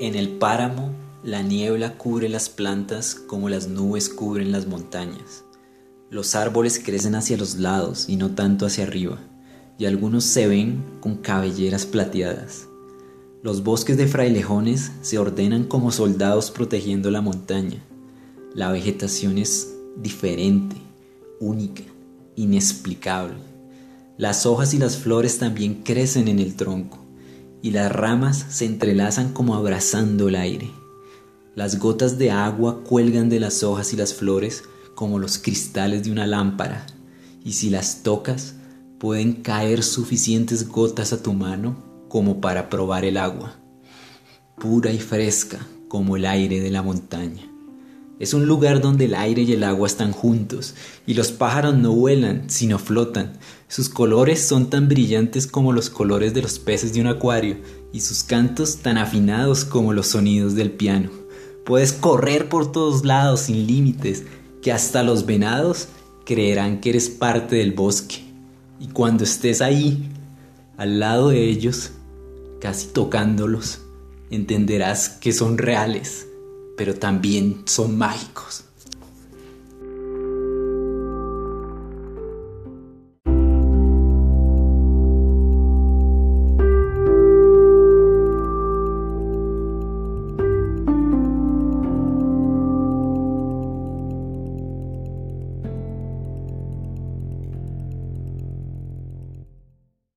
En el páramo, la niebla cubre las plantas como las nubes cubren las montañas. Los árboles crecen hacia los lados y no tanto hacia arriba, y algunos se ven con cabelleras plateadas. Los bosques de frailejones se ordenan como soldados protegiendo la montaña. La vegetación es diferente, única, inexplicable. Las hojas y las flores también crecen en el tronco y las ramas se entrelazan como abrazando el aire. Las gotas de agua cuelgan de las hojas y las flores como los cristales de una lámpara, y si las tocas, pueden caer suficientes gotas a tu mano como para probar el agua, pura y fresca como el aire de la montaña. Es un lugar donde el aire y el agua están juntos, y los pájaros no vuelan, sino flotan. Sus colores son tan brillantes como los colores de los peces de un acuario, y sus cantos tan afinados como los sonidos del piano. Puedes correr por todos lados sin límites, que hasta los venados creerán que eres parte del bosque. Y cuando estés ahí, al lado de ellos, casi tocándolos, entenderás que son reales pero también son mágicos.